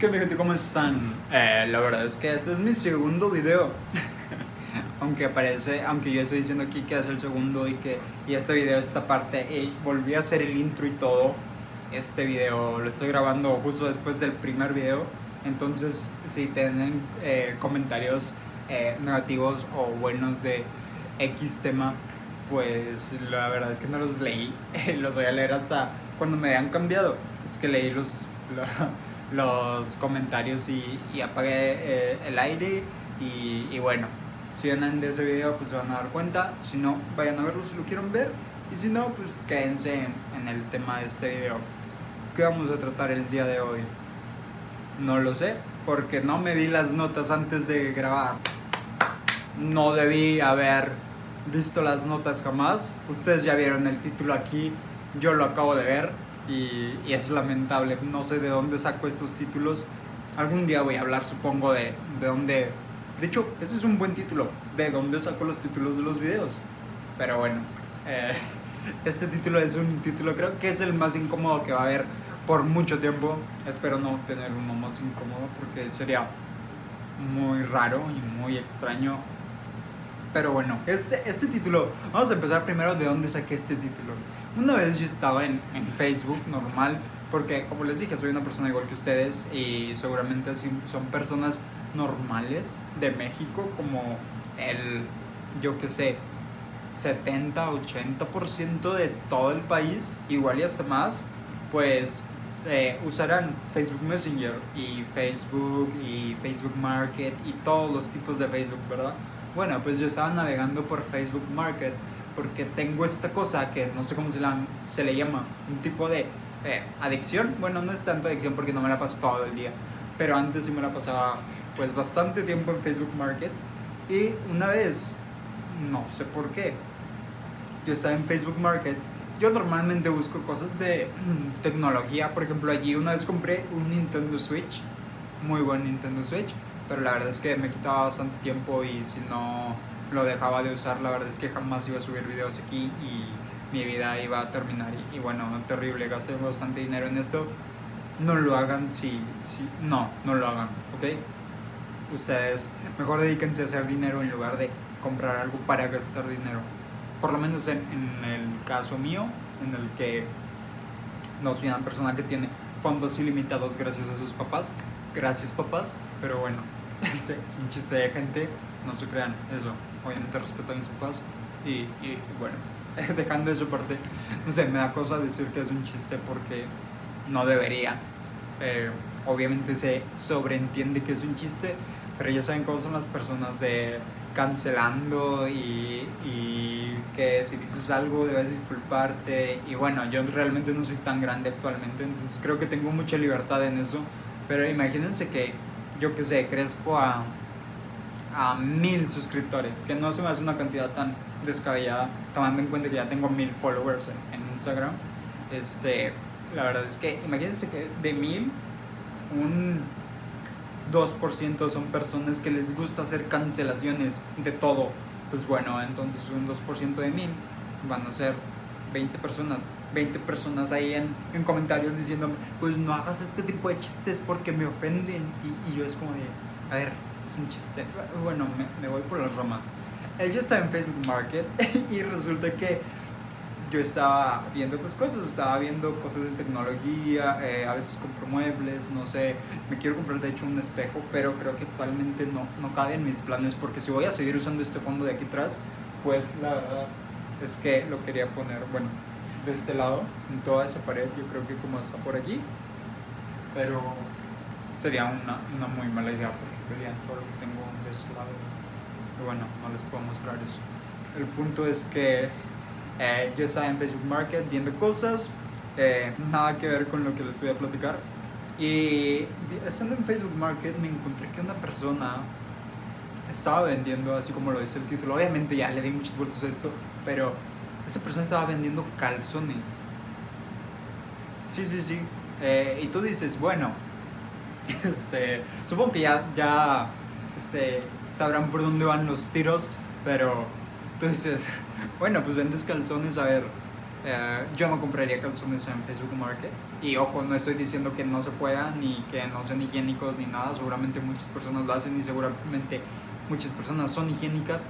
¿Qué onda gente? ¿Cómo están? Eh, la verdad es que este es mi segundo video. aunque parece, aunque yo estoy diciendo aquí que es el segundo y que y este video, esta parte, y volví a hacer el intro y todo. Este video lo estoy grabando justo después del primer video. Entonces, si tienen eh, comentarios eh, negativos o buenos de X tema, pues la verdad es que no los leí. los voy a leer hasta cuando me hayan cambiado. Es que leí los, los comentarios y, y apagué eh, el aire y, y, bueno, si vienen de ese video pues se van a dar cuenta, si no vayan a verlo si lo quieren ver y si no pues quédense en, en el tema de este video. ¿Qué vamos a tratar el día de hoy? No lo sé, porque no me di las notas antes de grabar. No debí haber visto las notas jamás. Ustedes ya vieron el título aquí, yo lo acabo de ver y, y, es lamentable. No sé de dónde saco estos títulos. Algún día voy a hablar, supongo, de, de dónde... De hecho, ese es un buen título, de dónde saco los títulos de los videos. Pero bueno, eh, este título es un título, creo que es el más incómodo que va a haber por mucho tiempo. Espero no tener uno más incómodo porque sería muy raro y muy extraño. Pero bueno, este, este título, vamos a empezar primero de dónde saqué este título. Una vez yo estaba en, en Facebook normal, porque como les dije, soy una persona igual que ustedes y seguramente son personas normales de México, como el, yo que sé, 70, 80% de todo el país, igual y hasta más, pues eh, usarán Facebook Messenger y Facebook y Facebook Market y todos los tipos de Facebook, ¿verdad? Bueno, pues yo estaba navegando por Facebook Market porque tengo esta cosa que no sé cómo se, la, se le llama, un tipo de eh, adicción. Bueno, no es tanto adicción porque no me la paso todo el día, pero antes sí me la pasaba pues bastante tiempo en Facebook Market y una vez, no sé por qué, yo estaba en Facebook Market. Yo normalmente busco cosas de mm, tecnología, por ejemplo, allí una vez compré un Nintendo Switch, muy buen Nintendo Switch, pero la verdad es que me quitaba bastante tiempo y si no lo dejaba de usar, la verdad es que jamás iba a subir videos aquí y mi vida iba a terminar. Y, y bueno, terrible, gasté bastante dinero en esto. No lo hagan si, si. No, no lo hagan, ¿ok? Ustedes mejor dedíquense a hacer dinero en lugar de comprar algo para gastar dinero. Por lo menos en, en el caso mío, en el que no soy una persona que tiene fondos ilimitados gracias a sus papás. Gracias, papás. Pero bueno, este es un chiste de gente. No se crean eso obviamente respetan sus papás y, y, bueno, dejando eso parte, no sé, me da cosa decir que es un chiste porque no debería. Eh, obviamente se sobreentiende que es un chiste, pero ya saben cómo son las personas cancelando y, y que si dices algo debes disculparte y bueno, yo realmente no soy tan grande actualmente, entonces creo que tengo mucha libertad en eso, pero imagínense que yo que sé, crezco a a mil suscriptores, que no se me hace una cantidad tan descabellada, tomando en cuenta que ya tengo mil followers en, en, Instagram. Este, la verdad es que imagínense que de mil, un 2% son personas que les gusta hacer cancelaciones de todo. Pues bueno, entonces un 2% de mil van a ser 20 personas. 20 personas ahí en, en comentarios diciéndome, pues no hagas este tipo de chistes porque me ofenden. Y, y yo es como de, a ver, es un chiste. Bueno, me, me, voy por las ramas. Ella estaba en Facebook Market y resulta que yo estaba viendo pues cosas, estaba viendo cosas de tecnología, eh, a veces compro muebles, no sé, me quiero comprar de hecho un espejo, pero creo que actualmente no, no cabe en mis planes porque si voy a seguir usando este fondo de aquí atrás, pues la verdad es que lo quería poner, bueno, de este lado, en toda esa pared, yo creo que como está por aquí, pero sería una, una muy mala idea porque todo lo que tengo de ese lado. Bueno, no les puedo mostrar eso. El punto es que eh, yo estaba en Facebook Market viendo cosas, eh, nada que ver con lo que les voy a platicar. Y estando en Facebook Market me encontré que una persona estaba vendiendo, así como lo dice el título, obviamente ya le di muchas vueltas a esto, pero esa persona estaba vendiendo calzones. Sí, sí, sí. Eh, y tú dices, bueno, este, supongo que ya, ya este, sabrán por dónde van los tiros, pero tú dices, bueno, pues vendes calzones, a ver, eh, yo no compraría calzones en Facebook Market. Y ojo, no estoy diciendo que no se pueda, ni que no sean higiénicos, ni nada. Seguramente muchas personas lo hacen y seguramente muchas personas son higiénicas.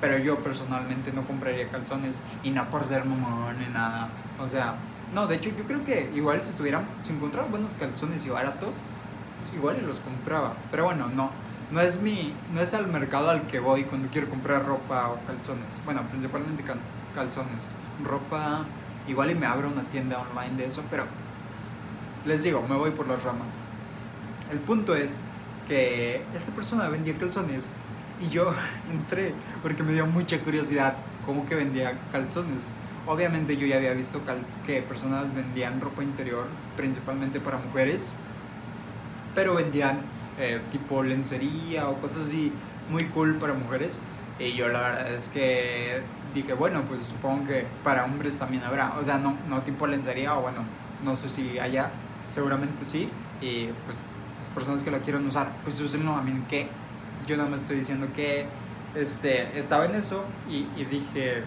Pero yo personalmente no compraría calzones. Y no por ser mamón ni nada. O sea, no, de hecho yo creo que igual si estuvieran, si encontrara buenos calzones y baratos, igual los compraba. Pero bueno, no. No es, mi, no es al mercado al que voy cuando quiero comprar ropa o calzones. Bueno, principalmente calzones ropa, igual y me abro una tienda online de eso, pero les digo, me voy por las ramas. El punto es que esta persona vendía calzones y yo entré porque me dio mucha curiosidad cómo que vendía calzones. Obviamente yo ya había visto que personas vendían ropa interior, principalmente para mujeres, pero vendían eh, tipo lencería o cosas así muy cool para mujeres. Y yo la verdad es que dije, bueno, pues supongo que para hombres también habrá. O sea, no, no tipo lencería, o bueno, no sé si allá, seguramente sí. Y pues las personas que lo quieran usar, pues úsenlo a mí que yo nada más estoy diciendo que este, estaba en eso y, y dije,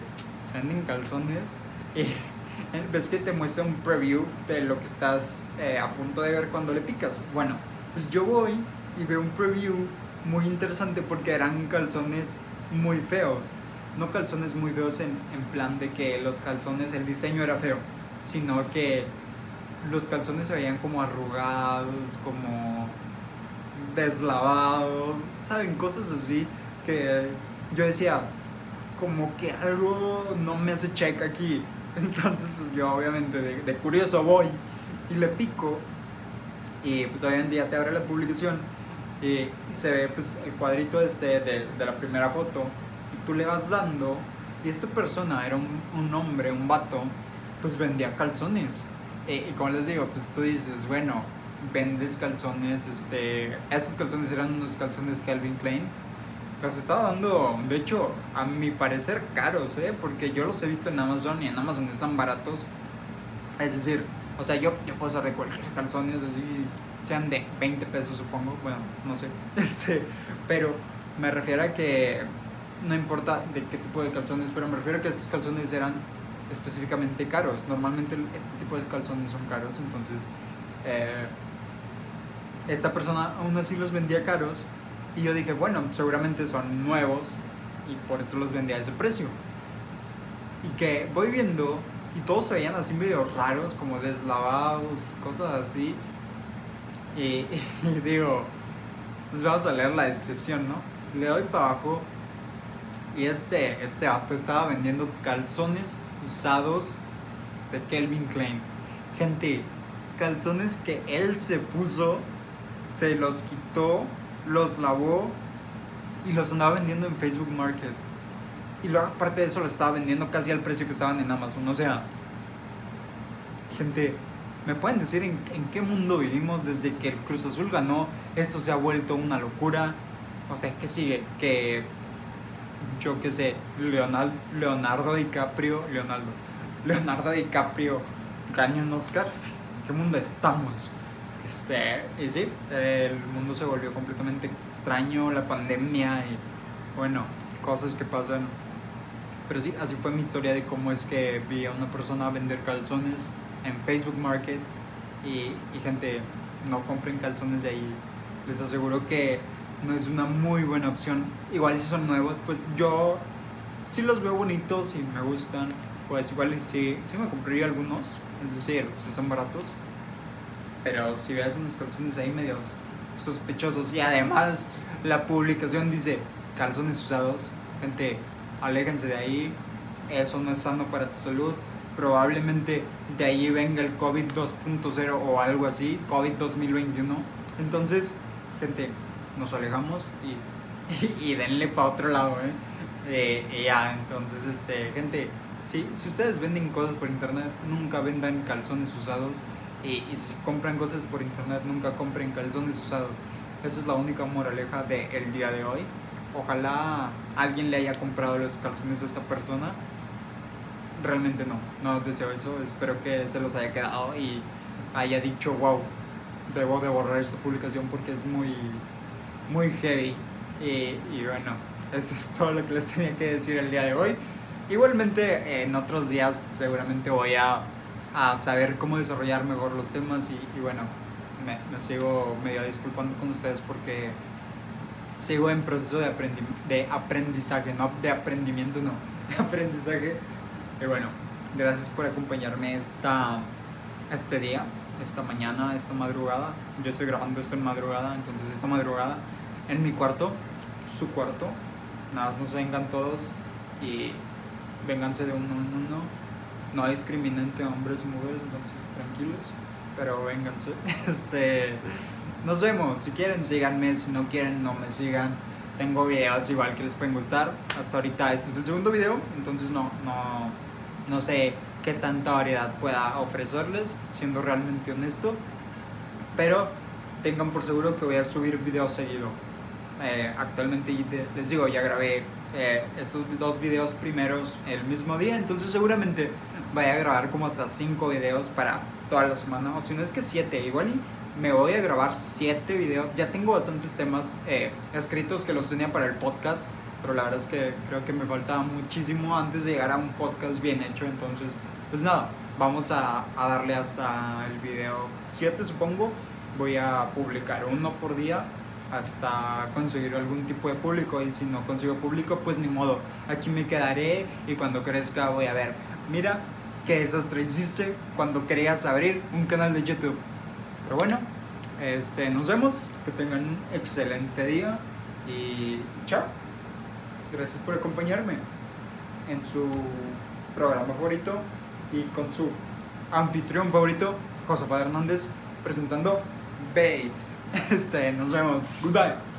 se venden calzones. Y ves que te muestra un preview de lo que estás eh, a punto de ver cuando le picas. Bueno, pues yo voy y veo un preview muy interesante porque eran calzones muy feos no calzones muy feos en, en plan de que los calzones, el diseño era feo, sino que los calzones se veían como arrugados, como deslavados, ¿saben? Cosas así que yo decía, como que algo no me hace check aquí. Entonces, pues yo obviamente de, curioso voy y le pico y pues obviamente ya te abre la publicación y se ve pues el cuadrito este de, de la primera foto tú le vas dando y esta persona era un, un hombre, un vato, pues vendía calzones. Y como les digo, pues tú dices, bueno, vendes calzones, este, estos calzones eran unos calzones Calvin Klein. Los estaba dando, de hecho, a mi parecer caros, ¿eh? Porque yo los he visto en Amazon y en Amazon están baratos. Es decir, o sea, yo, yo puedo usar de cualquier calzones, así, sean de 20 pesos supongo, bueno, no sé. Este, pero me refiero a que no importa de qué tipo de calzones, pero me refiero a que estos calzones eran específicamente caros. Normalmente este tipo de calzones son caros, entonces eh, esta persona aún así los vendía caros y yo dije, bueno, seguramente son nuevos y por eso los vendía a ese precio. Y que voy viendo y todos se veían así medio raros, como deslavados y cosas así. Y, digo, pues vamos a leer la descripción, ¿no? Le doy para abajo y este, este vato estaba vendiendo calzones usados de Kelvin Klein. Gente, calzones que él se puso, se los quitó, los lavó y los andaba vendiendo en Facebook Market. Y luego, aparte de eso, los estaba vendiendo casi al precio que estaban en Amazon. O sea, gente, ¿me pueden decir en, en qué mundo vivimos desde que el Cruz Azul ganó? Esto se ha vuelto una locura. O sea, ¿qué sigue? Que yo qué sé, Leonardo, Leonardo DiCaprio, Leonardo, Leonardo DiCaprio gane un Oscar, ¿qué mundo estamos? Este, y sí, el mundo se volvió completamente extraño, la pandemia y bueno, cosas que pasan. Pero sí, así fue mi historia de cómo es que vi a una persona vender calzones en Facebook Market y, y gente, no compren calzones de ahí. Les aseguro que no es una muy buena opción. Igual si son nuevos, pues yo sí los veo bonitos y me gustan. Pues igual sí, sí me compraría algunos, es decir, si son baratos. Pero si ves unos calzones ahí medios sospechosos y además la publicación dice calzones usados, gente, aléjense de ahí, eso no es sano para tu salud. Probablemente de ahí venga el COVID 2.0 o algo así, COVID 2021. Entonces, gente, nos alejamos y, y, denle para otro lado, ¿eh? ¿eh? y ya, entonces, este, gente, si, si ustedes venden cosas por internet, nunca vendan calzones usados. Y, y, si compran cosas por internet, nunca compren calzones usados. Esa es la única moraleja del día de hoy. Ojalá alguien le haya comprado los calzones a esta persona. Realmente no, no deseo eso. Espero que se los haya quedado y haya dicho, wow, debo de borrar esta publicación porque es muy muy heavy. Y, y, bueno, eso es todo lo que les tenía que decir el día de hoy. igualmente en otros días seguramente voy a, a saber cómo desarrollar mejor los temas y, y bueno, me, me, sigo medio disculpando con ustedes porque sigo en proceso de, aprendi de aprendizaje, no de aprendimiento, no, de aprendizaje. Y bueno, gracias por acompañarme esta, este día, esta mañana, esta madrugada. Yo estoy grabando esto en madrugada, entonces esta madrugada en mi cuarto, su cuarto. Nada más no se vengan todos y vénganse de uno en uno. No discriminen entre hombres y mujeres, entonces tranquilos, pero vénganse. Este, nos vemos. Si quieren, síganme. Si no quieren, no me sigan. Tengo videos igual que les pueden gustar. Hasta ahorita este es el segundo video, entonces no, no, no sé qué tanta variedad pueda ofrecerles, siendo realmente honesto. Pero tengan por seguro que voy a subir videos seguido. Eh, actualmente les digo, ya grabé eh, estos dos videos primeros el mismo día, entonces seguramente voy a grabar como hasta 5 videos para toda la semana, o si no es que 7, igual y me voy a grabar 7 videos, ya tengo bastantes temas eh, escritos que los tenía para el podcast, pero la verdad es que creo que me faltaba muchísimo antes de llegar a un podcast bien hecho, entonces pues nada, vamos a, a darle hasta el video 7 supongo, voy a publicar uno por día hasta conseguir algún tipo de público. Y si no consigo público pues ni modo aquí me quedaré y cuando crezca voy a ver. Mira qué desastre hiciste cuando querías abrir un canal de YouTube pero bueno este, nos vemos que tengan un excelente día y chao gracias por acompañarme en su programa favorito y con su anfitrión favorito José Hernández presentando Bait Este, nos vemos. Goodbye.